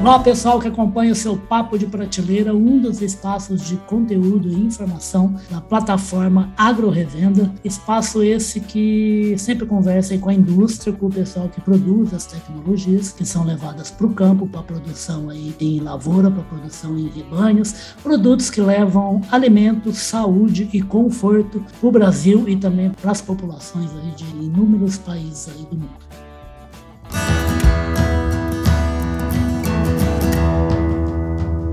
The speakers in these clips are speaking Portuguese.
Olá, pessoal que acompanha o seu Papo de Prateleira, um dos espaços de conteúdo e informação da plataforma Agro Revenda. Espaço esse que sempre conversa com a indústria, com o pessoal que produz as tecnologias que são levadas para o campo, para a produção aí em lavoura, para a produção em rebanhos, produtos que levam alimento, saúde e conforto para o Brasil e também para as populações aí de inúmeros países aí do mundo.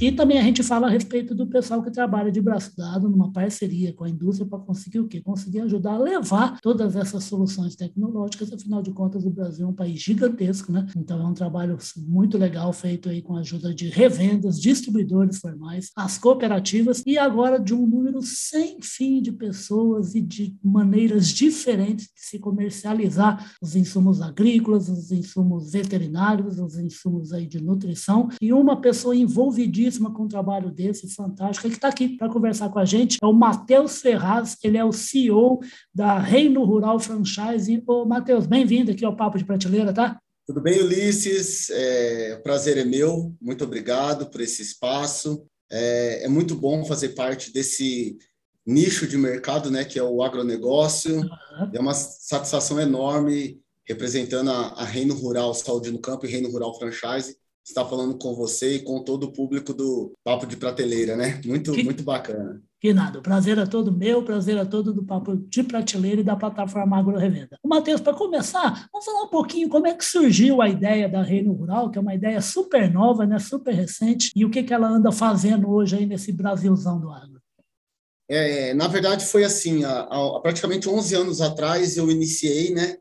E também a gente fala a respeito do pessoal que trabalha de braço dado numa parceria com a indústria para conseguir o quê? Conseguir ajudar a levar todas essas soluções tecnológicas. Afinal de contas, o Brasil é um país gigantesco, né? Então é um trabalho muito legal feito aí com a ajuda de revendas, distribuidores formais, as cooperativas e agora de um número sem fim de pessoas e de maneiras diferentes de se comercializar os insumos agrícolas, os insumos veterinários, os insumos aí de nutrição e uma pessoa envolvidíssima com um trabalho desse, fantástico, que está aqui para conversar com a gente. É o Matheus Ferraz, ele é o CEO da Reino Rural Franchise. Ô, Matheus, bem-vindo aqui ao Papo de Prateleira, tá? Tudo bem, Ulisses? É, o prazer é meu. Muito obrigado por esse espaço. É, é, muito bom fazer parte desse nicho de mercado, né, que é o agronegócio. Uhum. É uma satisfação enorme representando a, a Reino Rural Saúde no Campo e Reino Rural Franchise estar falando com você e com todo o público do Papo de Prateleira, né? Muito, que, muito bacana. Que nada, o prazer é todo meu, o prazer é todo do Papo de Prateleira e da plataforma Agro Revenda. Matheus, para começar, vamos falar um pouquinho como é que surgiu a ideia da Reino Rural, que é uma ideia super nova, né, super recente, e o que, que ela anda fazendo hoje aí nesse Brasilzão do agro. É, na verdade, foi assim, há, há praticamente 11 anos atrás eu iniciei, né,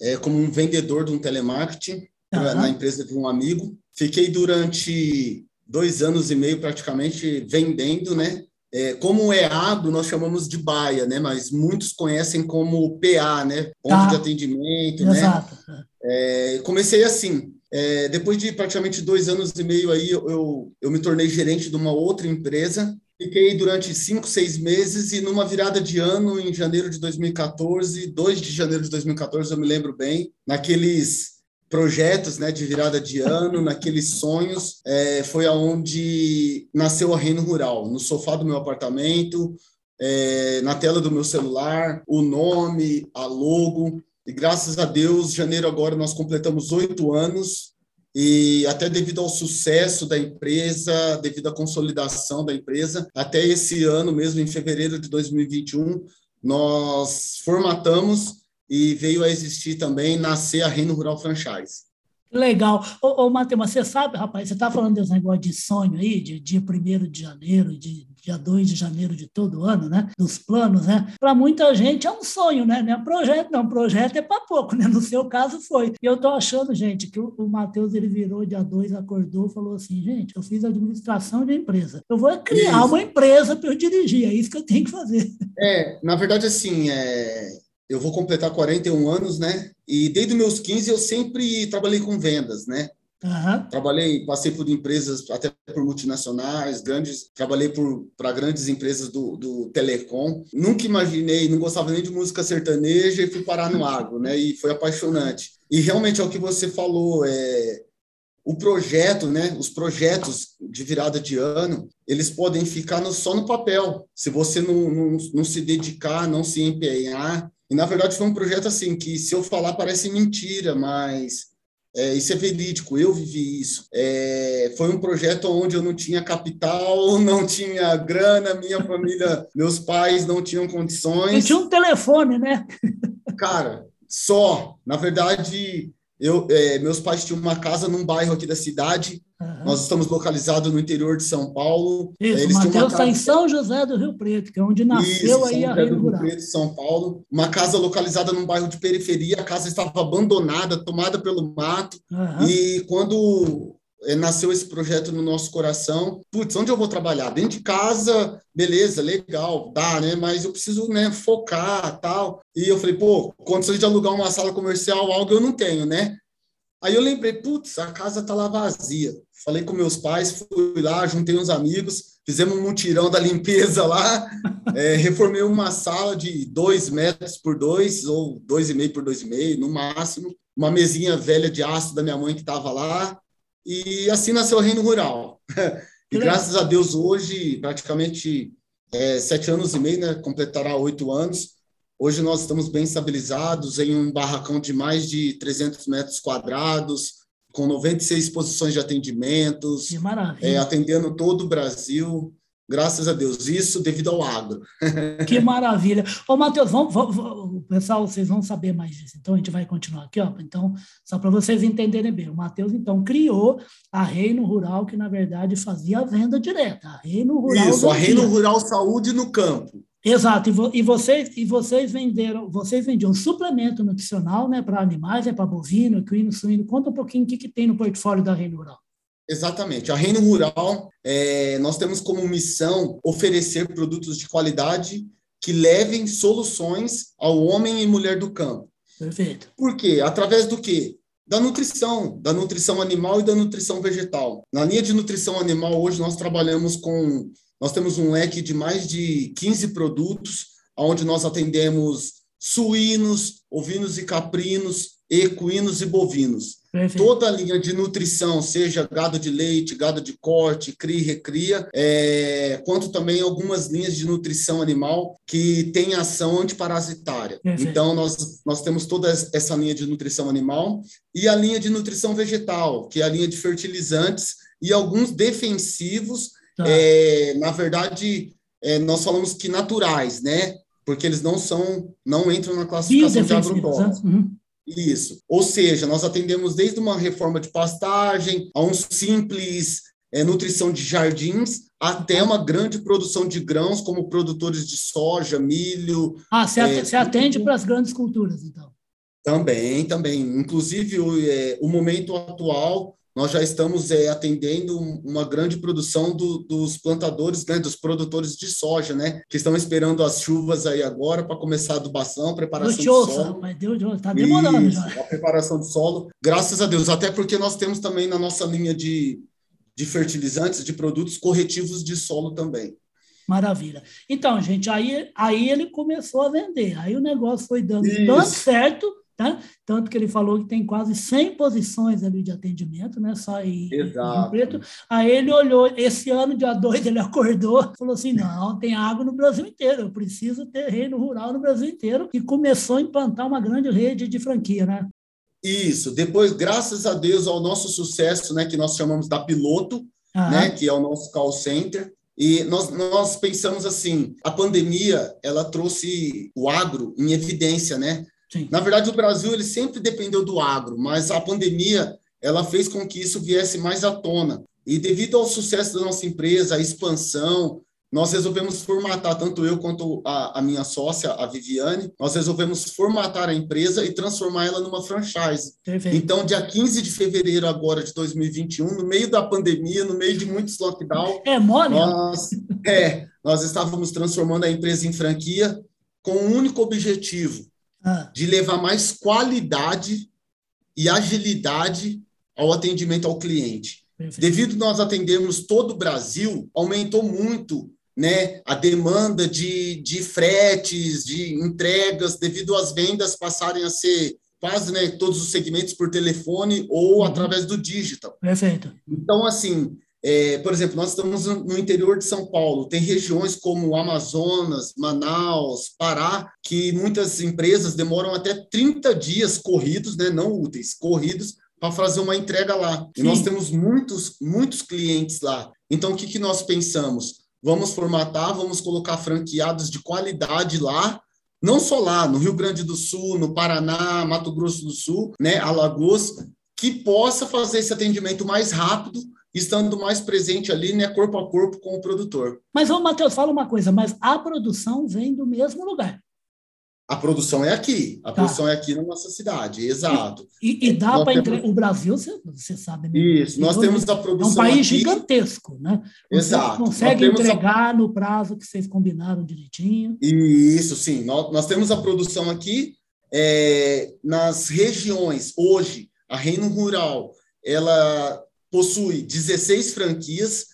é, como um vendedor de um telemarketing, uhum. na empresa de um amigo. Fiquei durante dois anos e meio praticamente vendendo, né? É, como EADO, nós chamamos de baia, né? Mas muitos conhecem como PA, né? Ponto ah, de atendimento, né? exato. né? É, comecei assim. É, depois de praticamente dois anos e meio aí, eu, eu me tornei gerente de uma outra empresa. Fiquei durante cinco, seis meses e numa virada de ano, em janeiro de 2014, 2 de janeiro de 2014, eu me lembro bem, naqueles projetos né, de virada de ano, naqueles sonhos, é, foi aonde nasceu a Reino Rural, no sofá do meu apartamento, é, na tela do meu celular, o nome, a logo. E graças a Deus, janeiro agora nós completamos oito anos e até devido ao sucesso da empresa, devido à consolidação da empresa, até esse ano mesmo, em fevereiro de 2021, nós formatamos e veio a existir também, nascer a Reino Rural Franchise. Legal. Ô, ô Matheus, você sabe, rapaz, você está falando desse negócio de sonho aí, de dia 1 de janeiro, de dia 2 de janeiro de todo ano, né? Dos planos, né? Para muita gente é um sonho, né? Não é projeto, não. Projeto é para pouco, né? No seu caso foi. E eu estou achando, gente, que o, o Matheus ele virou dia 2, acordou, falou assim: gente, eu fiz administração de empresa. Eu vou criar isso. uma empresa para eu dirigir, é isso que eu tenho que fazer. É, na verdade, assim, é eu vou completar 41 anos, né? E desde meus 15 eu sempre trabalhei com vendas, né? Uhum. Trabalhei, passei por empresas, até por multinacionais, grandes, trabalhei para grandes empresas do, do telecom. Nunca imaginei, não gostava nem de música sertaneja e fui parar no agro, né? E foi apaixonante. E realmente é o que você falou, é, o projeto, né, os projetos de virada de ano, eles podem ficar no, só no papel. Se você não, não, não se dedicar, não se empenhar, e, na verdade, foi um projeto assim que, se eu falar, parece mentira, mas é, isso é verídico, eu vivi isso. É, foi um projeto onde eu não tinha capital, não tinha grana, minha família, meus pais não tinham condições. E tinha um telefone, né? Cara, só. Na verdade, eu, é, meus pais tinham uma casa num bairro aqui da cidade, Uhum. Nós estamos localizados no interior de São Paulo. Isso, Eles o Matheus está em São José do Rio Preto, que é onde nasceu Isso, aí São a Rio Rural. Preto, São Paulo. Uma casa localizada num bairro de periferia, a casa estava abandonada, tomada pelo mato. Uhum. E quando é, nasceu esse projeto no nosso coração. Putz, onde eu vou trabalhar? Dentro de casa, beleza, legal, dá, né? Mas eu preciso, né, focar, tal. E eu falei, pô, condições de alugar uma sala comercial, algo eu não tenho, né? Aí eu lembrei, putz, a casa tá lá vazia. Falei com meus pais, fui lá, juntei uns amigos, fizemos um mutirão da limpeza lá, é, reformei uma sala de dois metros por dois, ou dois e meio por dois e meio, no máximo, uma mesinha velha de aço da minha mãe que estava lá, e assim nasceu o Reino Rural. e graças a Deus, hoje, praticamente é, sete anos e meio, né, completará oito anos, hoje nós estamos bem estabilizados em um barracão de mais de 300 metros quadrados, com 96 posições de atendimentos, é, atendendo todo o Brasil. Graças a Deus, isso devido ao agro. Que maravilha. Ô, Matheus, vamos, vamos, pessoal, vocês vão saber mais disso. Então, a gente vai continuar aqui. Ó. Então, só para vocês entenderem bem, o Matheus, então, criou a Reino Rural, que, na verdade, fazia a venda direta. A Reino Rural. Isso, a Reino Rural Saúde no campo. Exato, e, vo, e, vocês e vocês venderam, vocês vendiam suplemento nutricional, né, para animais, é para bovino, equino, suíno. Conta um pouquinho o que, que tem no portfólio da Reino Rural. Exatamente. A Reino Rural, é, nós temos como missão oferecer produtos de qualidade que levem soluções ao homem e mulher do campo. Perfeito. Por quê? Através do quê? Da nutrição, da nutrição animal e da nutrição vegetal. Na linha de nutrição animal, hoje nós trabalhamos com nós temos um leque de mais de 15 produtos, onde nós atendemos suínos, ovinos e caprinos, equinos e bovinos. Perfeito. Toda a linha de nutrição, seja gado de leite, gado de corte, cria e recria, é, quanto também algumas linhas de nutrição animal que têm ação antiparasitária. Perfeito. Então, nós, nós temos toda essa linha de nutrição animal e a linha de nutrição vegetal, que é a linha de fertilizantes e alguns defensivos Tá. É, na verdade, é, nós falamos que naturais, né? Porque eles não são, não entram na classificação de agrotóxicos. Né? Uhum. Isso. Ou seja, nós atendemos desde uma reforma de pastagem a um simples é, nutrição de jardins até uma grande produção de grãos, como produtores de soja, milho. Ah, você atende, é, atende para as grandes culturas, então? Também, também. Inclusive, o, é, o momento atual, nós já estamos é, atendendo uma grande produção do, dos plantadores, né, dos produtores de soja, né, que estão esperando as chuvas aí agora para começar a adubação, preparação do solo. Mas Deus, está demorando Isso, já. A preparação do solo, graças a Deus, até porque nós temos também na nossa linha de, de fertilizantes, de produtos corretivos de solo também. Maravilha. Então, gente, aí, aí ele começou a vender. Aí o negócio foi dando Isso. tanto certo Tá? Tanto que ele falou que tem quase 100 posições ali de atendimento, né? só em, em Preto. Aí ele olhou, esse ano, dia 2, ele acordou falou assim: não, tem água no Brasil inteiro, eu preciso ter reino rural no Brasil inteiro. E começou a implantar uma grande rede de franquia, né? Isso. Depois, graças a Deus, ao nosso sucesso, né, que nós chamamos da Piloto, né, que é o nosso call center, e nós, nós pensamos assim, a pandemia, ela trouxe o agro em evidência, né? Sim. Na verdade, o Brasil ele sempre dependeu do agro, mas a pandemia ela fez com que isso viesse mais à tona. E devido ao sucesso da nossa empresa, a expansão, nós resolvemos formatar, tanto eu quanto a, a, minha sócia, a Viviane, nós resolvemos formatar a empresa e transformar ela numa franchise. Perfeito. Então, dia 15 de fevereiro agora de 2021, no meio da pandemia, no meio de muitos lockdowns, é mole? Nós, é, nós estávamos transformando a empresa em franquia com um único objetivo. De levar mais qualidade e agilidade ao atendimento ao cliente. Perfeito. Devido nós atendermos todo o Brasil, aumentou muito né, a demanda de, de fretes, de entregas, devido às vendas passarem a ser quase né, todos os segmentos por telefone ou uhum. através do digital. Perfeito. Então, assim, é, por exemplo, nós estamos no interior de São Paulo, tem regiões como Amazonas, Manaus, Pará, que muitas empresas demoram até 30 dias corridos, né, não úteis, corridos, para fazer uma entrega lá. Sim. E nós temos muitos, muitos clientes lá. Então, o que, que nós pensamos? Vamos formatar, vamos colocar franqueados de qualidade lá, não só lá, no Rio Grande do Sul, no Paraná, Mato Grosso do Sul, né, Alagoas, que possa fazer esse atendimento mais rápido estando mais presente ali, né, corpo a corpo com o produtor. Mas, ô, Matheus, fala uma coisa, mas a produção vem do mesmo lugar. A produção é aqui, a tá. produção é aqui na nossa cidade, exato. E, e, dá para temos... o Brasil, você, você sabe. Né? Isso, nós temos a produção. É um país aqui. gigantesco, né? Exato. Você consegue entregar a... no prazo que vocês combinaram direitinho. Isso, sim. Nós, nós temos a produção aqui é, nas regiões. Hoje, a Reino Rural, ela possui 16 franquias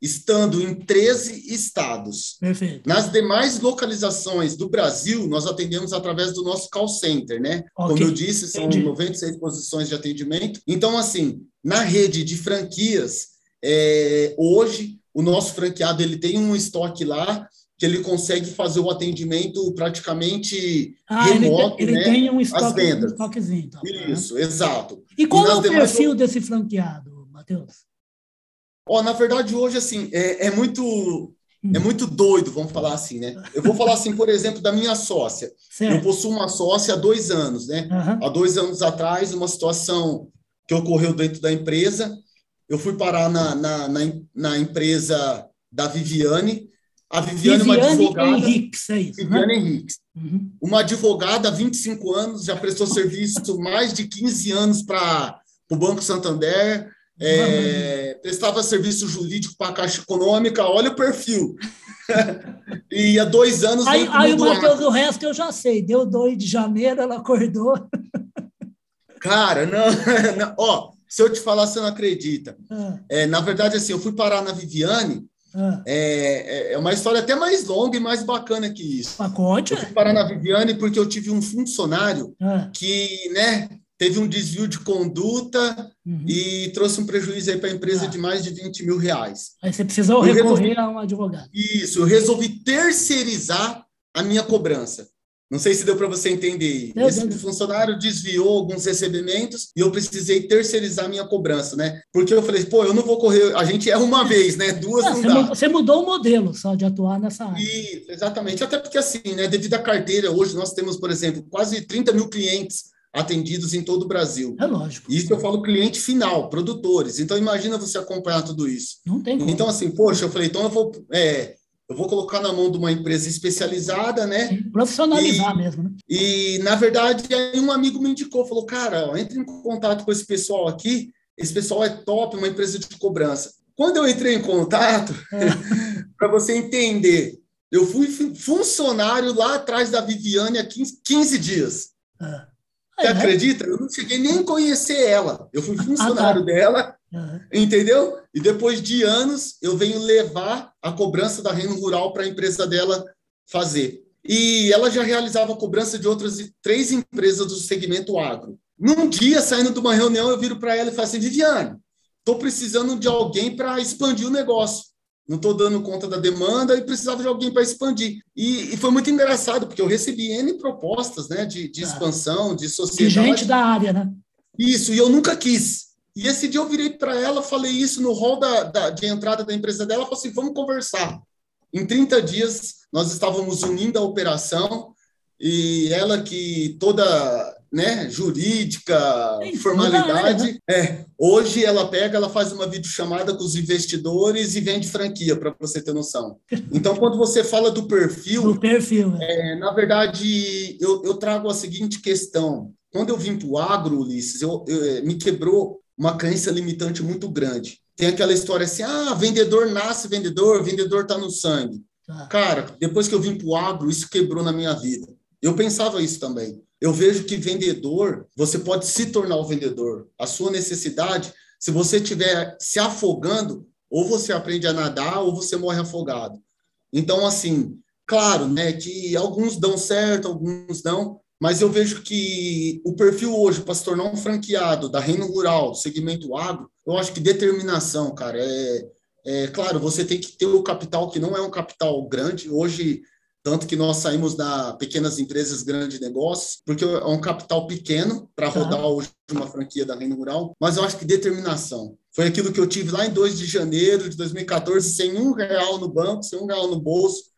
estando em 13 estados. Perfeito. Nas demais localizações do Brasil, nós atendemos através do nosso call center, né? Okay. Como eu disse, são Entendi. 96 posições de atendimento. Então, assim, na rede de franquias, é, hoje o nosso franqueado ele tem um estoque lá que ele consegue fazer o atendimento praticamente ah, remoto, ele, ele né? tem um estoque. Um estoquezinho. Então, Isso, né? exato. E qual e é o perfil desse franqueado, Matheus? Ó, na verdade, hoje, assim, é, é muito é hum. muito doido, vamos falar assim, né? Eu vou falar assim, por exemplo, da minha sócia. Certo. Eu possuo uma sócia há dois anos, né? Uhum. Há dois anos atrás, uma situação que ocorreu dentro da empresa, eu fui parar na, na, na, na empresa da Viviane, a Viviane, Viviane uma advogada. Henriques, é isso, né? Viviane né? Henriques. Uhum. Uma advogada há 25 anos, já prestou serviço mais de 15 anos para o Banco Santander, é, prestava serviço jurídico para a Caixa Econômica, olha o perfil. e há dois anos. Aí, aí o Matheus, o resto eu já sei. Deu 2 de janeiro, ela acordou. Cara, não, não, Ó, se eu te falar, você não acredita. Ah. É, na verdade, assim, eu fui parar na Viviane ah. É, é, é uma história até mais longa e mais bacana que isso. Mas conte. Eu fui parar na Viviane porque eu tive um funcionário ah. que, né, teve um desvio de conduta uhum. e trouxe um prejuízo aí para a empresa ah. de mais de 20 mil reais. Aí você precisou eu recorrer resolvi... a um advogado. Isso, eu resolvi terceirizar a minha cobrança. Não sei se deu para você entender. Meu Esse Deus. funcionário desviou alguns recebimentos e eu precisei terceirizar minha cobrança, né? Porque eu falei, pô, eu não vou correr. A gente erra uma vez, né? Duas não, não dá. Você mudou o modelo só de atuar nessa área. E, exatamente. Até porque, assim, né? Devido à carteira, hoje nós temos, por exemplo, quase 30 mil clientes atendidos em todo o Brasil. É lógico. Isso eu falo cliente final, produtores. Então, imagina você acompanhar tudo isso. Não tem como. Então, assim, poxa, eu falei, então eu vou. É, eu vou colocar na mão de uma empresa especializada, né? Sim, profissionalizar e, mesmo, né? E, na verdade, aí um amigo me indicou, falou, cara, entre em contato com esse pessoal aqui, esse pessoal é top, uma empresa de cobrança. Quando eu entrei em contato, é. para você entender, eu fui funcionário lá atrás da Viviane há 15, 15 dias. É. Você é. acredita? Eu não cheguei nem a conhecer ela. Eu fui funcionário ah, tá. dela Uhum. Entendeu? E depois de anos, eu venho levar a cobrança da Reino Rural para a empresa dela fazer. E ela já realizava a cobrança de outras três empresas do segmento agro. Num dia, saindo de uma reunião, eu viro para ela e falo assim: Viviane, estou precisando de alguém para expandir o negócio. Não estou dando conta da demanda e precisava de alguém para expandir. E, e, foi muito engraçado, porque eu recebi N propostas né, de, de expansão, de sociedade. De gente da área, né? Isso, e eu nunca quis. E esse dia eu virei para ela, falei isso no hall da, da, de entrada da empresa dela, falei assim, vamos conversar. Em 30 dias, nós estávamos unindo a operação e ela que toda né, jurídica, Sim, formalidade. Né? É, hoje ela pega, ela faz uma videochamada com os investidores e vende franquia, para você ter noção. Então, quando você fala do perfil. Do perfil. É, na verdade, eu, eu, trago a seguinte questão. Quando eu vim para o agro, Ulisses, eu, eu, me quebrou uma crença limitante muito grande. Tem aquela história assim: ah, vendedor nasce vendedor, vendedor está no sangue. Ah. Cara, depois que eu vim para o agro, isso quebrou na minha vida. Eu pensava isso também. Eu vejo que vendedor, você pode se tornar o vendedor. A sua necessidade, se você estiver se afogando, ou você aprende a nadar, ou você morre afogado. Então, assim, claro, né, que alguns dão certo, alguns não, mas eu vejo que o perfil hoje para se tornar um franqueado da Reino Rural, segmento agro, eu acho que determinação, cara, é, é claro, você tem que ter o capital que não é um capital grande. Hoje, tanto que nós saímos da pequenas empresas, grandes negócios, porque é um capital pequeno para tá. rodar hoje uma franquia da Reino Rural, mas eu acho que determinação. Foi aquilo que eu tive lá em 2 de janeiro de 2014, sem um real no banco, sem um real no bolso,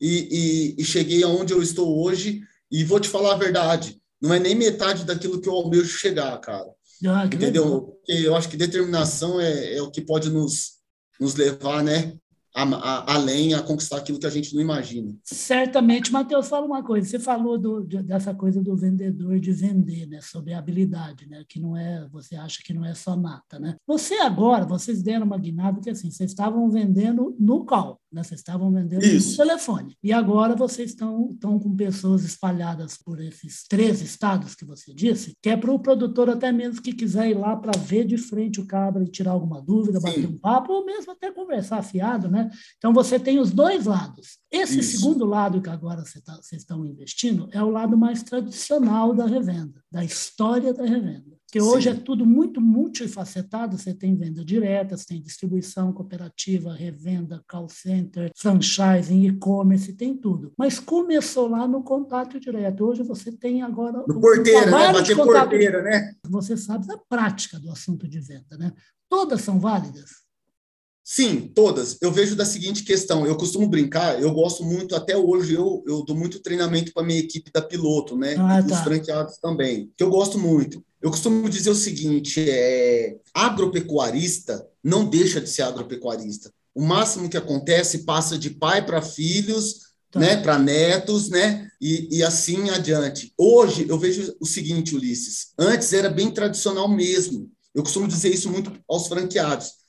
e, e, e cheguei aonde eu estou hoje e vou te falar a verdade, não é nem metade daquilo que eu almejo chegar, cara. Ah, Entendeu? Porque eu acho que determinação é, é, o que pode nos, nos levar, né? A, a, além a conquistar aquilo que a gente não imagina. Certamente, Matheus, fala uma coisa. Você falou do, dessa coisa do vendedor de vender, né? Sobre a habilidade, né? Que não é, você acha que não é só nata, né? Você agora, vocês deram uma guinada que assim, vocês estavam vendendo no cal. Né? Vocês estavam vendendo Isso. telefone. E agora vocês estão, estão com pessoas espalhadas por esses três estados que você disse, que é para o produtor até mesmo que quiser ir lá para ver de frente o cabra e tirar alguma dúvida, Sim. bater um papo, ou mesmo até conversar afiado, né? Então você tem os dois lados. Esse Isso. segundo lado que agora vocês tá, estão investindo é o lado mais tradicional da revenda, da história da revenda. Porque hoje é tudo muito multifacetado, você tem venda direta, você tem distribuição cooperativa, revenda, call center, franchising, e-commerce, tem tudo. Mas começou lá no contato direto. Hoje você tem agora... No porteiro, né? Bater porteira, né? Você sabe da prática do assunto de venda, né? Todas são válidas? Sim, todas. Eu vejo da seguinte questão, eu costumo brincar, eu gosto muito, até hoje eu, eu dou muito treinamento para minha equipe da piloto, né? Ah, e tá. franqueados também, que eu gosto muito. Eu costumo dizer o seguinte: é, agropecuarista não deixa de ser agropecuarista. O máximo que acontece passa de pai para filhos, tá. né, para netos, né, e, e assim adiante. Hoje eu vejo o seguinte, Ulisses: antes era bem tradicional mesmo. Eu costumo dizer isso muito aos franqueados.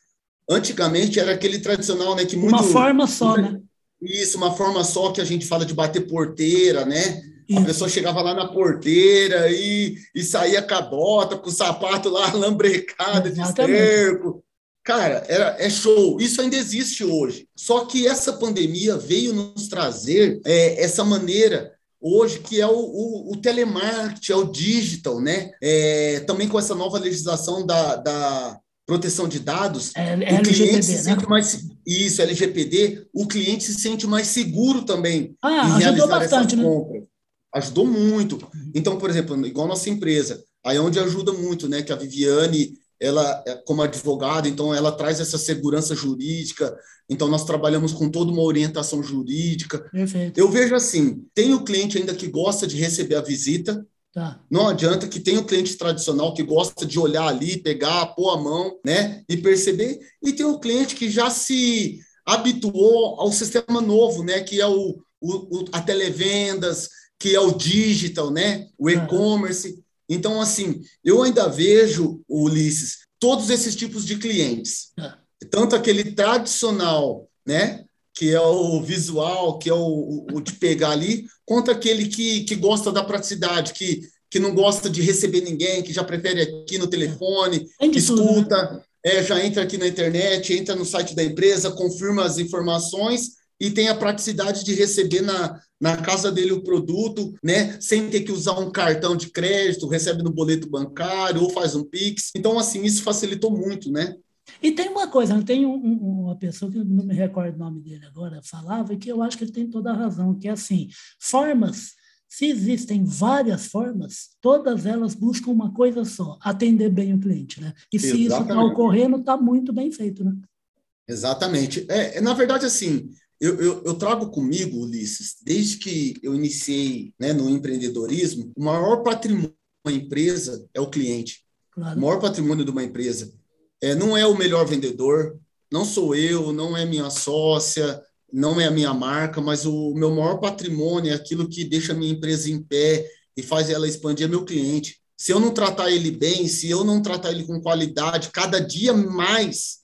Antigamente era aquele tradicional, né, que muito uma forma só, né? Isso, uma forma só que a gente fala de bater porteira, né? A pessoa chegava lá na porteira e, e saía com a bota, com o sapato lá lambrecado de esterco. Cara, era, é show. Isso ainda existe hoje. Só que essa pandemia veio nos trazer é, essa maneira hoje que é o, o, o, telemarketing, é o digital, né? É, também com essa nova legislação da, da proteção de dados, é, é o cliente se né? sente mais isso, LGPD, o cliente se sente mais seguro também ah, em realizar bastante, essas né? compras ajudou muito. Então, por exemplo, igual nossa empresa, aí é onde ajuda muito, né? Que a Viviane, ela, é, como advogada, então ela traz essa segurança jurídica. Então, nós trabalhamos com toda uma orientação jurídica. Perfeito. Eu vejo assim: tem o cliente ainda que gosta de receber a visita. Tá. Não adianta que tem o cliente tradicional que gosta de olhar ali, pegar, pôr a mão, né? E perceber. E tem o cliente que já se habituou ao sistema novo, né? Que é o, o, o a televendas, que é o digital, né? O e-commerce. Então, assim, eu ainda vejo, Ulisses, todos esses tipos de clientes. Tanto aquele tradicional, né? Que é o visual, que é o, o de pegar ali, quanto aquele que, que gosta da praticidade, que, que não gosta de receber ninguém, que já prefere aqui no telefone, escuta, tudo, né? é, já entra aqui na internet, entra no site da empresa, confirma as informações e tem a praticidade de receber na, na casa dele o produto, né, sem ter que usar um cartão de crédito, recebe no boleto bancário ou faz um Pix. Então, assim, isso facilitou muito, né? E tem uma coisa, tem um, um, uma pessoa que não me recordo o nome dele agora, falava que eu acho que ele tem toda a razão, que é assim, formas, se existem várias formas, todas elas buscam uma coisa só, atender bem o cliente, né? E se Exatamente. isso está ocorrendo, está muito bem feito, né? Exatamente. É, na verdade, assim, eu, eu, eu, trago comigo, Ulisses, desde que eu iniciei né, no empreendedorismo, o maior patrimônio de uma empresa é o cliente. Claro. O maior patrimônio de uma empresa é, não é o melhor vendedor, não sou eu, não é minha sócia, não é a minha marca, mas o meu maior patrimônio é aquilo que deixa a minha empresa em pé e faz ela expandir é meu cliente. Se eu não tratar ele bem, se eu não tratar ele com qualidade, cada dia mais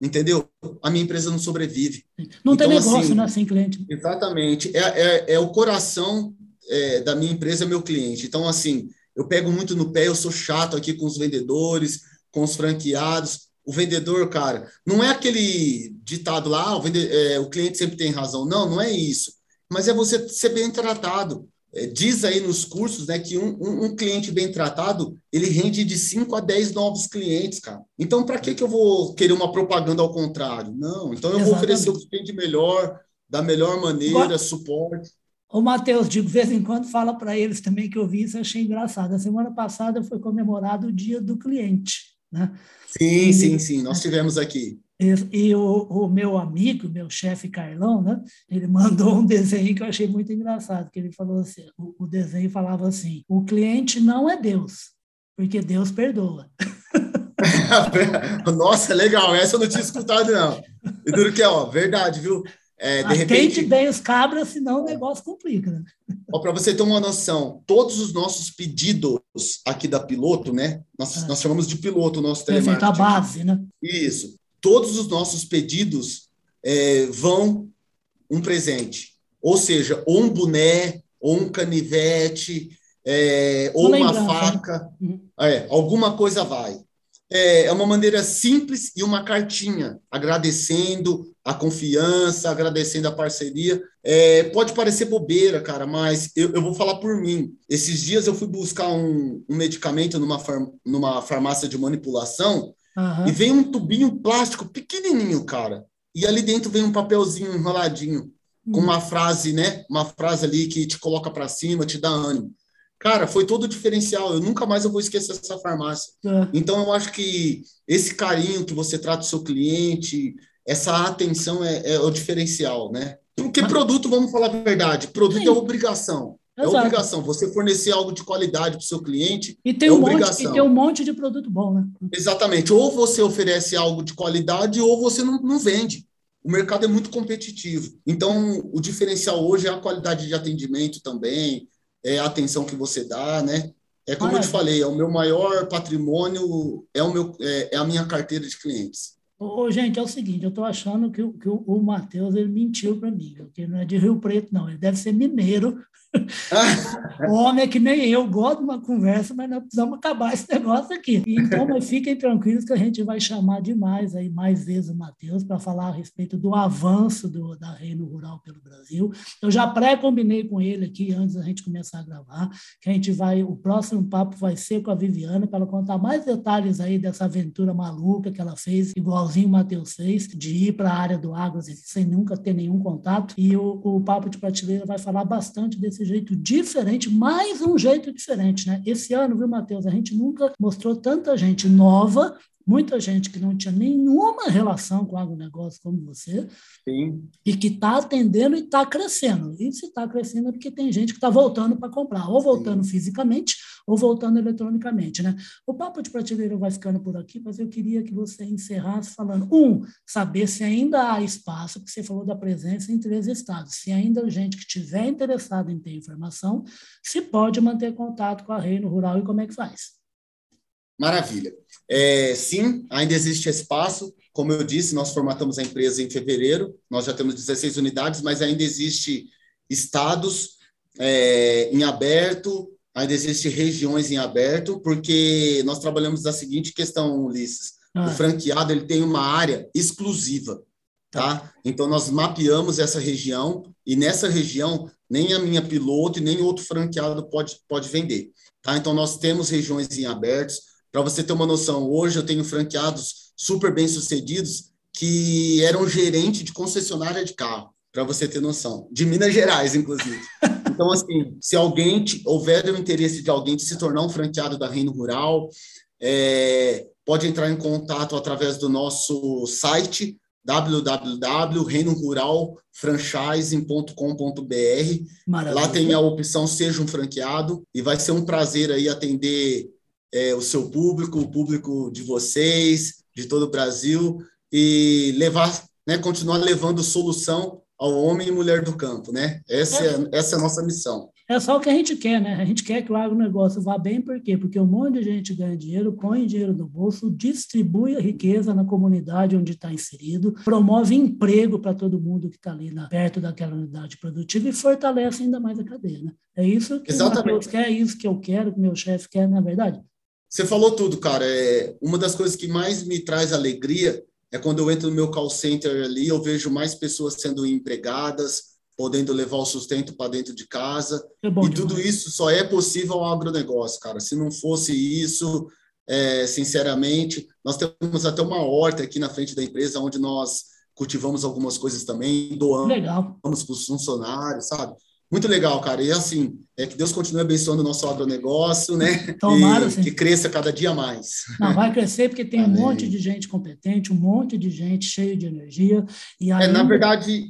entendeu? A minha empresa não sobrevive. Não então, tem negócio, assim, né, sem cliente. Exatamente. É, é, é o coração é, da minha empresa, é meu cliente. Então, assim, eu pego muito no pé, eu sou chato aqui com os vendedores, com os franqueados. O vendedor, cara, não é aquele ditado lá, ah, o, vende, é, o cliente sempre tem razão. Não, não é isso. Mas é você ser bem tratado. É, diz aí nos cursos né, que um, um, um, cliente bem tratado ele rende de 5 a 10 novos clientes, cara. Então, para que, que eu vou querer uma propaganda ao contrário? Não, então eu Exatamente. vou oferecer o que tem de melhor, da melhor maneira, suporte. O Matheus, de vez em quando, fala para eles também que eu vi isso, achei engraçado. A semana passada foi comemorado o Dia do Cliente. Né? Sim, e, sim, sim, nós tivemos aqui. E, e o, o, meu amigo, meu chefe Carlão, né, ele mandou um desenho que eu achei muito engraçado, que ele falou assim, o, o desenho falava assim, o cliente não é Deus, porque Deus perdoa. Nossa, legal, essa eu não tinha escutado, não. E duro que é, ó, verdade, viu? É, de repente... bem os cabras, senão o negócio complica. Né? Para você ter uma noção, todos os nossos pedidos aqui da piloto, né? Nós, é. nós chamamos de piloto o nosso telemarketing. Perfeito, a base, né? Isso todos os nossos pedidos é, vão um presente. Ou seja, ou um boné, ou um canivete, é, ou uma faca, uhum. é, alguma coisa vai. É, é uma maneira simples e uma cartinha, agradecendo a confiança, agradecendo a parceria. É, pode parecer bobeira, cara, mas eu, eu, vou falar por mim. Esses dias eu fui buscar um, um medicamento numa, numa farmácia de manipulação uhum. e vem um tubinho plástico pequenininho, cara. E ali dentro vem um papelzinho enroladinho com uhum. uma frase, né? Uma frase ali que te coloca para cima, te dá ânimo. Cara, foi todo diferencial. Eu nunca mais eu vou esquecer essa farmácia. É. Então, eu acho que esse carinho que você trata o seu cliente, essa atenção é, é o diferencial, né? Porque produto, vamos falar a verdade, produto Sim. é obrigação. É Exato. É obrigação. Você fornecer algo de qualidade para o seu cliente. E tem, é um monte, e tem um monte de produto bom, né? Exatamente. Ou você oferece algo de qualidade, ou você não, não vende. O mercado é muito competitivo. Então, o diferencial hoje é a qualidade de atendimento também, é a atenção que você dá, né? É como eu te falei, é o meu maior patrimônio, é, o meu, é, é a minha carteira de clientes. Ô, gente, é o seguinte, eu estou achando que, que o, o Matheus ele mentiu para mim, porque não é de Rio Preto, não, ele deve ser mineiro, homem é que nem eu, gosto de uma conversa, mas nós precisamos acabar esse negócio aqui. Então, mas fiquem tranquilos que a gente vai chamar demais aí mais vezes o Matheus para falar a respeito do avanço do, da Reino Rural pelo Brasil. Eu já pré-combinei com ele aqui antes da gente começar a gravar, que a gente vai, o próximo papo vai ser com a Viviana para ela contar mais detalhes aí dessa aventura maluca que ela fez, igualzinho o Matheus fez, de ir para a área do agro sem nunca ter nenhum contato. E o, o Papo de Prateleira vai falar bastante desse desse jeito diferente, mais um jeito diferente, né? Esse ano, viu, Matheus, a gente nunca mostrou tanta gente nova muita gente que não tinha nenhuma relação com agronegócio como você, Sim. e que está atendendo e está crescendo. E se está crescendo é porque tem gente que está voltando para comprar, ou voltando Sim. fisicamente, ou voltando eletronicamente. Né? O Papo de Prateleira vai ficando por aqui, mas eu queria que você encerrasse falando, um, saber se ainda há espaço, porque você falou da presença em três estados, se ainda gente que estiver interessado em ter informação, se pode manter contato com a Reino Rural e como é que faz. Maravilha. É, sim, ainda existe espaço. Como eu disse, nós formatamos a empresa em fevereiro, nós já temos 16 unidades, mas ainda existe estados é, em aberto, ainda existe regiões em aberto, porque nós trabalhamos da seguinte questão, Ulisses. Ah. O franqueado ele tem uma área exclusiva, tá? tá? Então nós mapeamos essa região e nessa região nem a minha piloto e nem outro franqueado pode, pode vender, tá? Então nós temos regiões em abertos, para você ter uma noção, hoje eu tenho franqueados super bem-sucedidos que eram gerente de concessionária de carro, para você ter noção, de Minas Gerais, inclusive. Então, assim, se alguém te, houver o interesse de alguém de se tornar um franqueado da Reino Rural, é, pode entrar em contato através do nosso site www.reinoguralfranchising.com.br. Lá tem a opção Seja um Franqueado e vai ser um prazer aí atender é, o seu público, o público de vocês, de todo o Brasil, e levar, né, continuar levando solução ao homem e mulher do campo, né? Essa é, é, essa é a nossa missão. É só o que a gente quer, né? A gente quer que o agronegócio vá bem, por quê? Porque um monte de gente ganha dinheiro, põe dinheiro no bolso, distribui a riqueza na comunidade onde está inserido, promove emprego para todo mundo que está ali na, perto daquela unidade produtiva e fortalece ainda mais a cadeia, né? É isso que Exatamente. o quer, é isso que eu quero, que o meu chefe quer, na verdade? Você falou tudo, cara. É, uma das coisas que mais me traz alegria é quando eu entro no meu call center ali, eu vejo mais pessoas sendo empregadas, podendo levar o sustento para dentro de casa. É e demais. tudo isso só é possível ao agronegócio, cara. Se não fosse isso, é, sinceramente, nós temos até uma horta aqui na frente da empresa onde nós cultivamos algumas coisas também, doamos para os funcionários, sabe? Muito legal, cara. E assim, é que Deus continue abençoando o nosso agronegócio, né? Tomara, e, Que cresça cada dia mais. Não, vai crescer porque tem Amém. um monte de gente competente, um monte de gente cheia de energia. E ainda... é, na verdade,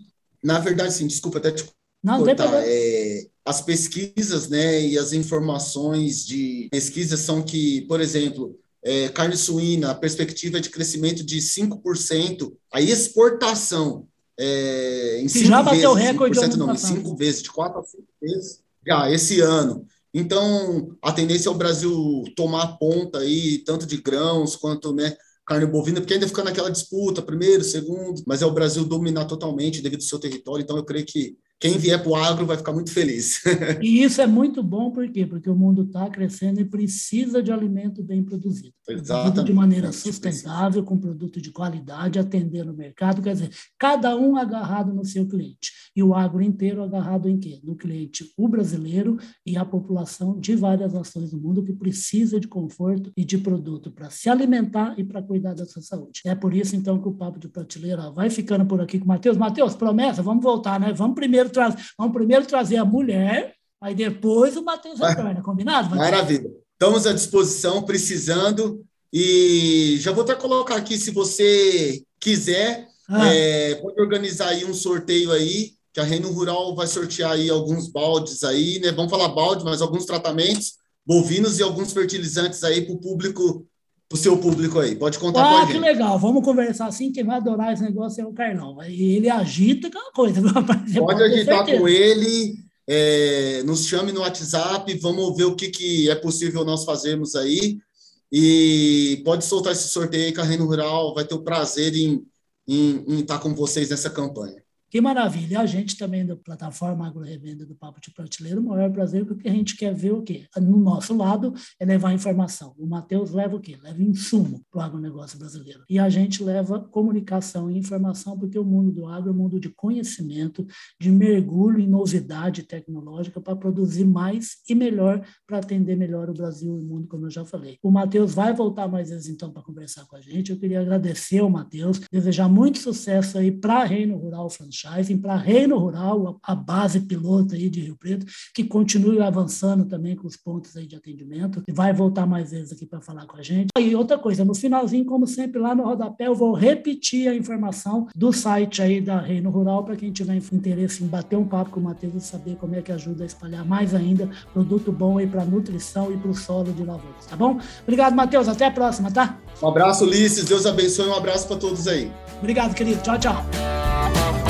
na verdade, sim, desculpa até te não, cortar. É, as pesquisas, né, e as informações de pesquisas são que, por exemplo, é, carne suína, a perspectiva de crescimento de 5%, a exportação é, em cinco já bateu vezes, recorde 5%, não, em cinco vezes, de quatro a cinco vezes, já esse ano. Então, a tendência é o Brasil tomar ponta aí, tanto de grãos quanto, né? carne bovina, porque ainda fica naquela disputa, primeiro, segundo, mas é o Brasil dominar totalmente devido ao seu território, então eu creio que quem vier para o agro vai ficar muito feliz. e isso é muito bom, por quê? Porque o mundo está crescendo e precisa de alimento bem produzido. Exatamente. De maneira sustentável, com produto de qualidade, atendendo o mercado, quer dizer, cada um agarrado no seu cliente. E o agro inteiro agarrado em quê? No cliente, o brasileiro e a população de várias nações do mundo que precisa de conforto e de produto para se alimentar e para cuidar da sua saúde. É por isso, então, que o Papo de Prateleira vai ficando por aqui com o Matheus. Matheus, promessa, vamos voltar, né? Vamos primeiro trazer, vamos primeiro trazer a mulher, aí depois o Matheus retorna, combinado? Matheus? Maravilha. Estamos à disposição, precisando. E já vou até colocar aqui, se você quiser, ah. é, pode organizar aí um sorteio aí, que a Reino Rural vai sortear aí alguns baldes aí, né? Vamos falar balde, mas alguns tratamentos bovinos e alguns fertilizantes aí para o público o seu público aí. Pode contar ah, com a gente. que legal. Vamos conversar assim. Quem vai adorar esse negócio é o Carlão. Ele agita aquela coisa. Pode, pode agitar com ele. É, nos chame no WhatsApp. Vamos ver o que, que é possível nós fazermos aí. E pode soltar esse sorteio aí Reino Rural vai ter o prazer em, em, em estar com vocês nessa campanha. Que maravilha. A gente também da plataforma Agro Revenda do Papo de Prateleira, o maior prazer, porque a gente quer ver o quê? No nosso lado é levar informação. O Matheus leva o quê? Leva insumo para o agronegócio brasileiro. E a gente leva comunicação e informação, porque o mundo do agro é um mundo de conhecimento, de mergulho em novidade tecnológica para produzir mais e melhor, para atender melhor o Brasil e o mundo, como eu já falei. O Matheus vai voltar mais vezes, então, para conversar com a gente. Eu queria agradecer ao Matheus, desejar muito sucesso aí para Reino Rural Franchise franchising para Reino Rural, a base piloto aí de Rio Preto, que continue avançando também com os pontos aí de atendimento e vai voltar mais vezes aqui para falar com a gente. E outra coisa, no finalzinho, como sempre, lá no rodapé, eu vou repetir a informação do site aí da Reino Rural para quem tiver interesse em bater um papo com o Matheus e saber como é que ajuda a espalhar mais ainda produto bom aí para nutrição e para o solo de lavouras, tá bom? Obrigado, Matheus. Até a próxima, tá? Um abraço, Ulisses. Deus abençoe. Um abraço para todos aí. Obrigado, querido. Tchau, tchau.